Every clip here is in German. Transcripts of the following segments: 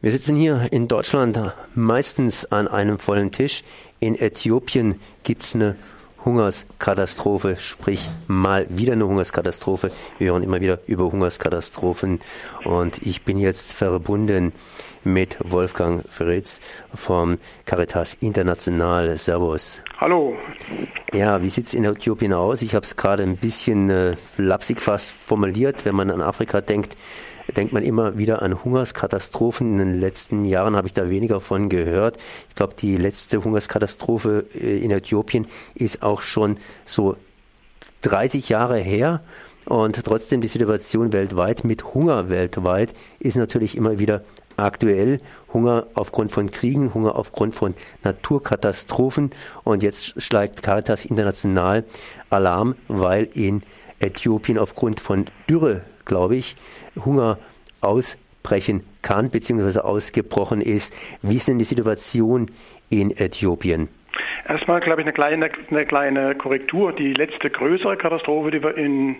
Wir sitzen hier in Deutschland meistens an einem vollen Tisch. In Äthiopien gibt es eine Hungerskatastrophe, sprich mal wieder eine Hungerskatastrophe. Wir hören immer wieder über Hungerskatastrophen und ich bin jetzt verbunden mit Wolfgang Fritz vom Caritas International. Servus. Hallo. Ja, wie sieht es in Äthiopien aus? Ich habe es gerade ein bisschen äh, lapsig fast formuliert, wenn man an Afrika denkt denkt man immer wieder an Hungerskatastrophen. In den letzten Jahren habe ich da weniger von gehört. Ich glaube, die letzte Hungerskatastrophe äh, in Äthiopien ist auch schon so 30 Jahre her. Und trotzdem die Situation weltweit mit Hunger weltweit ist natürlich immer wieder aktuell. Hunger aufgrund von Kriegen, Hunger aufgrund von Naturkatastrophen. Und jetzt schlägt Caritas International Alarm, weil in Äthiopien aufgrund von Dürre glaube ich, Hunger ausbrechen kann bzw. ausgebrochen ist. Wie ist denn die Situation in Äthiopien? Erstmal, glaube ich, eine kleine, eine kleine Korrektur. Die letzte größere Katastrophe, die wir in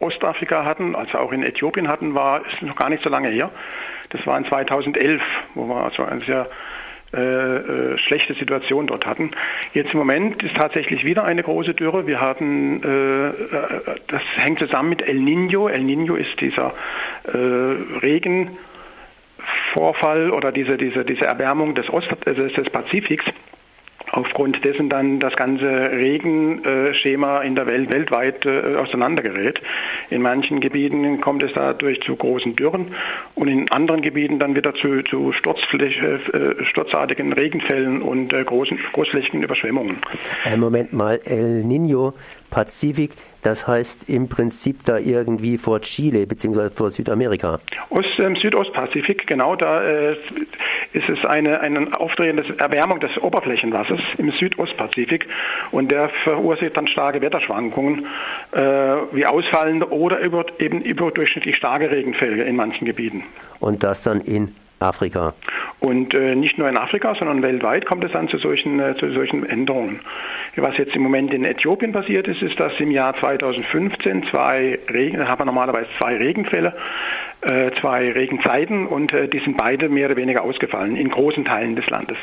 Ostafrika hatten, also auch in Äthiopien hatten, war ist noch gar nicht so lange her. Das war in 2011, wo wir also ein sehr äh, äh, schlechte Situation dort hatten. Jetzt im Moment ist tatsächlich wieder eine große Dürre. Wir hatten, äh, äh das hängt zusammen mit El Nino. El Nino ist dieser äh, Regenvorfall oder diese, diese, diese Erwärmung des, Ost, des Pazifiks aufgrund dessen dann das ganze Regenschema in der Welt weltweit äh, auseinandergerät. In manchen Gebieten kommt es dadurch zu großen Dürren und in anderen Gebieten dann wieder zu, zu äh, sturzartigen Regenfällen und äh, großen, großflächigen Überschwemmungen. Moment mal, El Nino, Pazifik, das heißt im Prinzip da irgendwie vor Chile bzw. vor Südamerika. Ost, ähm, Südostpazifik, genau, da äh, ist es eine, eine aufdrehende Erwärmung des Oberflächenwassers im Südostpazifik und der verursacht dann starke Wetterschwankungen, äh, wie ausfallende oder über, eben überdurchschnittlich starke Regenfälle in manchen Gebieten. Und das dann in Afrika. Und äh, nicht nur in Afrika, sondern weltweit kommt es dann zu solchen, äh, zu solchen Änderungen. Was jetzt im Moment in Äthiopien passiert ist, ist, dass im Jahr 2015 zwei Regen, da haben wir normalerweise zwei Regenfälle, äh, zwei Regenzeiten und äh, die sind beide mehr oder weniger ausgefallen in großen Teilen des Landes.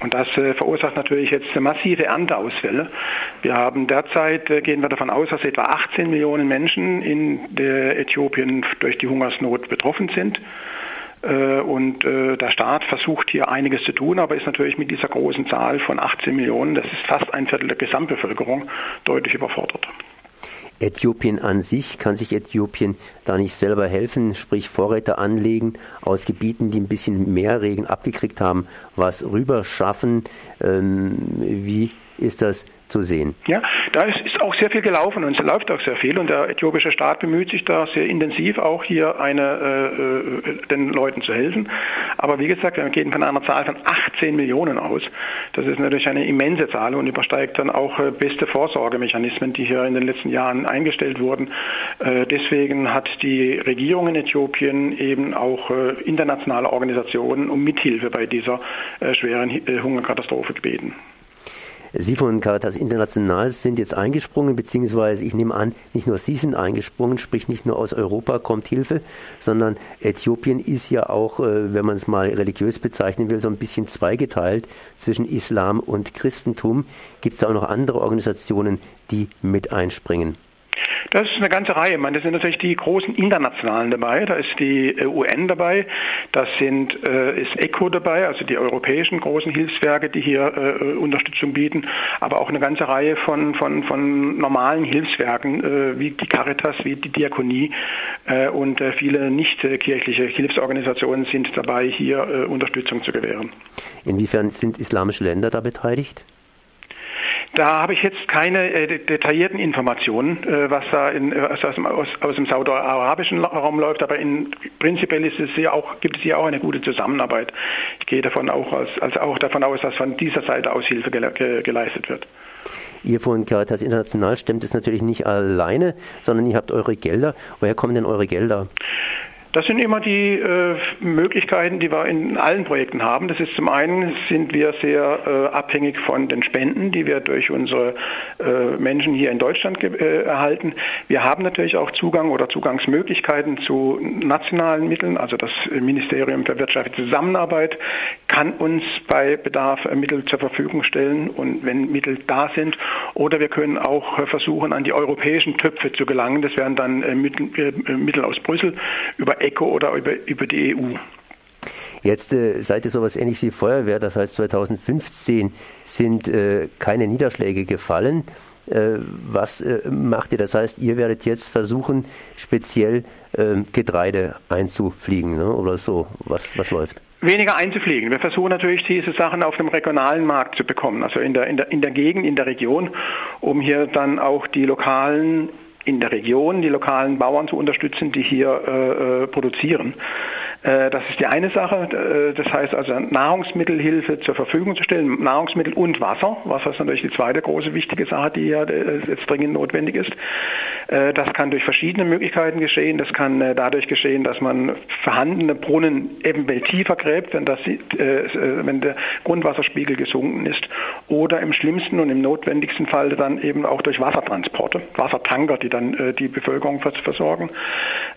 Und das äh, verursacht natürlich jetzt massive Ernteausfälle. Wir haben derzeit, äh, gehen wir davon aus, dass etwa 18 Millionen Menschen in Äthiopien durch die Hungersnot betroffen sind. Äh, und der Staat versucht hier einiges zu tun, aber ist natürlich mit dieser großen Zahl von 18 Millionen, das ist fast ein Viertel der Gesamtbevölkerung, deutlich überfordert. Äthiopien an sich, kann sich Äthiopien da nicht selber helfen, sprich Vorräte anlegen aus Gebieten, die ein bisschen mehr Regen abgekriegt haben, was rüberschaffen? Ähm, wie ist das zu sehen. Ja, da ist, ist, auch sehr viel gelaufen und es läuft auch sehr viel und der äthiopische Staat bemüht sich da sehr intensiv auch hier eine, äh, äh den Leuten zu helfen. Aber wie gesagt, wir gehen von einer Zahl von 18 Millionen aus. Das ist natürlich eine immense Zahl und übersteigt dann auch äh, beste Vorsorgemechanismen, die hier in den letzten Jahren eingestellt wurden. Äh, deswegen hat die Regierung in Äthiopien eben auch äh, internationale Organisationen um Mithilfe bei dieser äh, schweren Hungerkatastrophe gebeten. Sie von Caritas International sind jetzt eingesprungen, beziehungsweise ich nehme an, nicht nur Sie sind eingesprungen, sprich nicht nur aus Europa kommt Hilfe, sondern Äthiopien ist ja auch, äh, wenn man es mal religiös bezeichnen will, so ein bisschen zweigeteilt zwischen Islam und Christentum. Gibt es auch noch andere Organisationen, die mit einspringen? Das ist eine ganze Reihe. Man, das sind natürlich die großen internationalen dabei. Da ist die äh, UN dabei, das sind, äh, ist ECHO dabei, also die europäischen großen Hilfswerke, die hier äh, Unterstützung bieten, aber auch eine ganze Reihe von, von, von normalen Hilfswerken, wie die Caritas, wie die Diakonie und viele nicht kirchliche Hilfsorganisationen sind dabei, hier Unterstützung zu gewähren. Inwiefern sind islamische Länder da beteiligt? Da habe ich jetzt keine äh, detaillierten Informationen, äh, was da in, äh, aus, aus, aus dem saudi-arabischen Raum läuft, aber in, prinzipiell ist es hier auch, gibt es hier auch eine gute Zusammenarbeit. Ich gehe davon auch, aus, also auch davon aus, dass von dieser Seite aus Hilfe gele ge geleistet wird. Ihr von Caritas International stemmt es natürlich nicht alleine, sondern ihr habt eure Gelder. Woher kommen denn eure Gelder? Das sind immer die äh, Möglichkeiten, die wir in allen Projekten haben. Das ist zum einen sind wir sehr äh, abhängig von den Spenden, die wir durch unsere äh, Menschen hier in Deutschland äh, erhalten. Wir haben natürlich auch Zugang oder Zugangsmöglichkeiten zu nationalen Mitteln. Also das Ministerium für wirtschaftliche Zusammenarbeit kann uns bei Bedarf Mittel zur Verfügung stellen und wenn Mittel da sind. Oder wir können auch versuchen, an die europäischen Töpfe zu gelangen. Das wären dann äh, Mittel, äh, Mittel aus Brüssel über ECHO oder über, über die EU. Jetzt äh, seid ihr sowas ähnliches wie Feuerwehr, das heißt 2015 sind äh, keine Niederschläge gefallen. Äh, was äh, macht ihr? Das heißt, ihr werdet jetzt versuchen, speziell ähm, Getreide einzufliegen ne? oder so. Was, was läuft? weniger einzufliegen. Wir versuchen natürlich diese Sachen auf dem regionalen Markt zu bekommen, also in der, in der, in der Gegend, in der Region, um hier dann auch die lokalen in der Region die lokalen Bauern zu unterstützen, die hier äh, äh produzieren. Äh, das ist die eine Sache. Äh, das heißt also Nahrungsmittelhilfe zur Verfügung zu stellen, Nahrungsmittel und Wasser. Wasser ist natürlich die zweite große wichtige Sache, die ja jetzt dringend notwendig ist. Das kann durch verschiedene Möglichkeiten geschehen. Das kann dadurch geschehen, dass man vorhandene Brunnen eventuell tiefer gräbt, wenn, das, wenn der Grundwasserspiegel gesunken ist. Oder im schlimmsten und im notwendigsten Fall dann eben auch durch Wassertransporte, Wassertanker, die dann die Bevölkerung versorgen.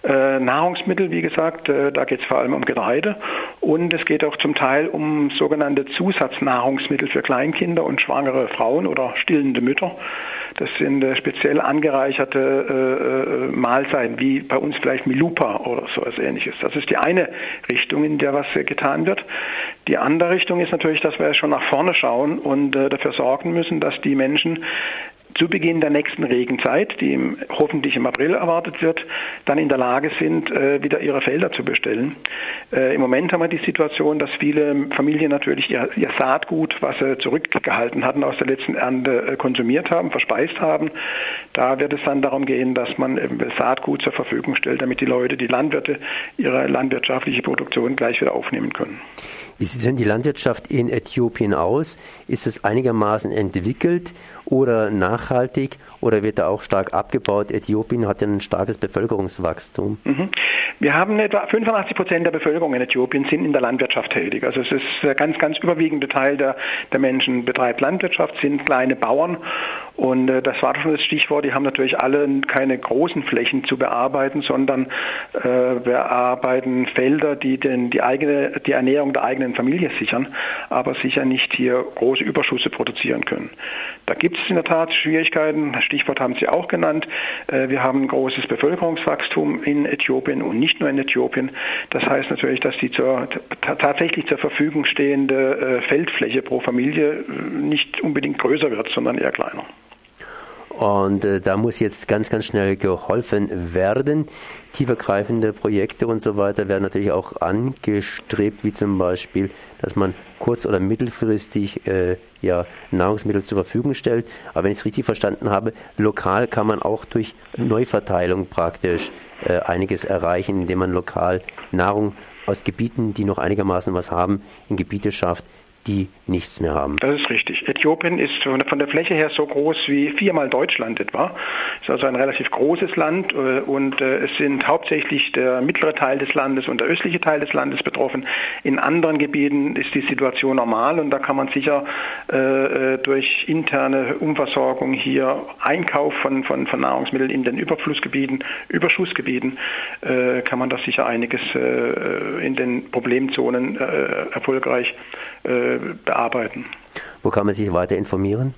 Nahrungsmittel, wie gesagt, da geht es vor allem um Getreide. Und es geht auch zum Teil um sogenannte Zusatznahrungsmittel für Kleinkinder und schwangere Frauen oder stillende Mütter. Das sind äh, speziell angereicherte äh, äh, Mahlzeiten, wie bei uns vielleicht Milupa oder so etwas ähnliches. Das ist die eine Richtung, in der was getan wird. Die andere Richtung ist natürlich, dass wir schon nach vorne schauen und dafür sorgen müssen, dass die Menschen zu Beginn der nächsten Regenzeit, die im, hoffentlich im April erwartet wird, dann in der Lage sind, äh, wieder ihre Felder zu bestellen. Äh, Im Moment haben wir die Situation, dass viele Familien natürlich ihr, ihr, Saatgut, was sie zurückgehalten hatten aus der letzten Ernte, äh, konsumiert haben, verspeist haben. Da wird es dann darum gehen, dass man Saatgut zur Verfügung stellt, damit die Leute, die Landwirte, ihre landwirtschaftliche Produktion gleich wieder aufnehmen können. Wie sieht denn die Landwirtschaft in Äthiopien aus? Ist es einigermaßen entwickelt oder nachhaltig oder wird da auch stark abgebaut? Äthiopien hat ja ein starkes Bevölkerungswachstum. Mhm. Wir haben etwa 85 Prozent der Bevölkerung in Äthiopien sind in der Landwirtschaft tätig. Also es ist der ganz, ganz überwiegende Teil der, der Menschen betreibt Landwirtschaft, sind kleine Bauern und äh, das war schon das Stichwort. Die haben natürlich alle keine großen Flächen zu bearbeiten, sondern äh, bearbeiten Felder, die den, die eigene, die Ernährung der eigenen Familie sichern, aber sicher nicht hier große Überschüsse produzieren können. Da gibt es in der Tat Schwierigkeiten. Stichwort haben Sie auch genannt. Äh, wir haben ein großes Bevölkerungswachstum in Äthiopien und nicht nur in Äthiopien. Das heißt natürlich, dass die zur, tatsächlich zur Verfügung stehende äh, Feldfläche pro Familie äh, nicht unbedingt größer wird, sondern eher kleiner. Und äh, da muss jetzt ganz, ganz schnell geholfen werden. Tiefergreifende Projekte und so weiter werden natürlich auch angestrebt, wie zum Beispiel, dass man kurz- oder mittelfristig äh, ja, Nahrungsmittel zur Verfügung stellt. Aber wenn ich es richtig verstanden habe, lokal kann man auch durch Neuverteilung praktisch äh, einiges erreichen, indem man lokal Nahrung aus Gebieten, die noch einigermaßen was haben, in Gebiete schafft, die nichts mehr haben. Das ist richtig. Äthiopien ist von der Fläche her so groß wie viermal Deutschland etwa. Ist also ein relativ großes Land äh, und äh, es sind hauptsächlich der mittlere Teil des Landes und der östliche Teil des Landes betroffen. In anderen Gebieten ist die Situation normal und da kann man sicher äh, durch interne Umversorgung hier Einkauf von, von, von Nahrungsmitteln in den Überflussgebieten, Überschussgebieten, kann man das sicher einiges in den Problemzonen erfolgreich bearbeiten. Wo kann man sich weiter informieren?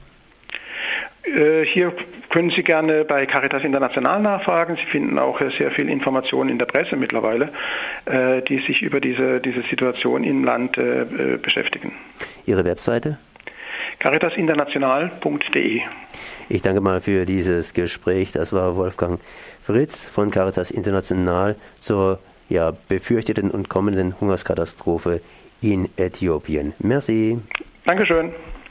Äh, hier können Sie gerne bei Caritas International nachfragen. Sie finden auch sehr viel Informationen in der Presse mittlerweile, äh, die sich über diese, diese Situation im Land äh, beschäftigen. Ihre Webseite? caritasinternational.de. Ich danke mal für dieses Gespräch. Das war Wolfgang Fritz von Caritas International zur ja, befürchteten und kommenden Hungerskatastrophe in Äthiopien. Merci. Dankeschön.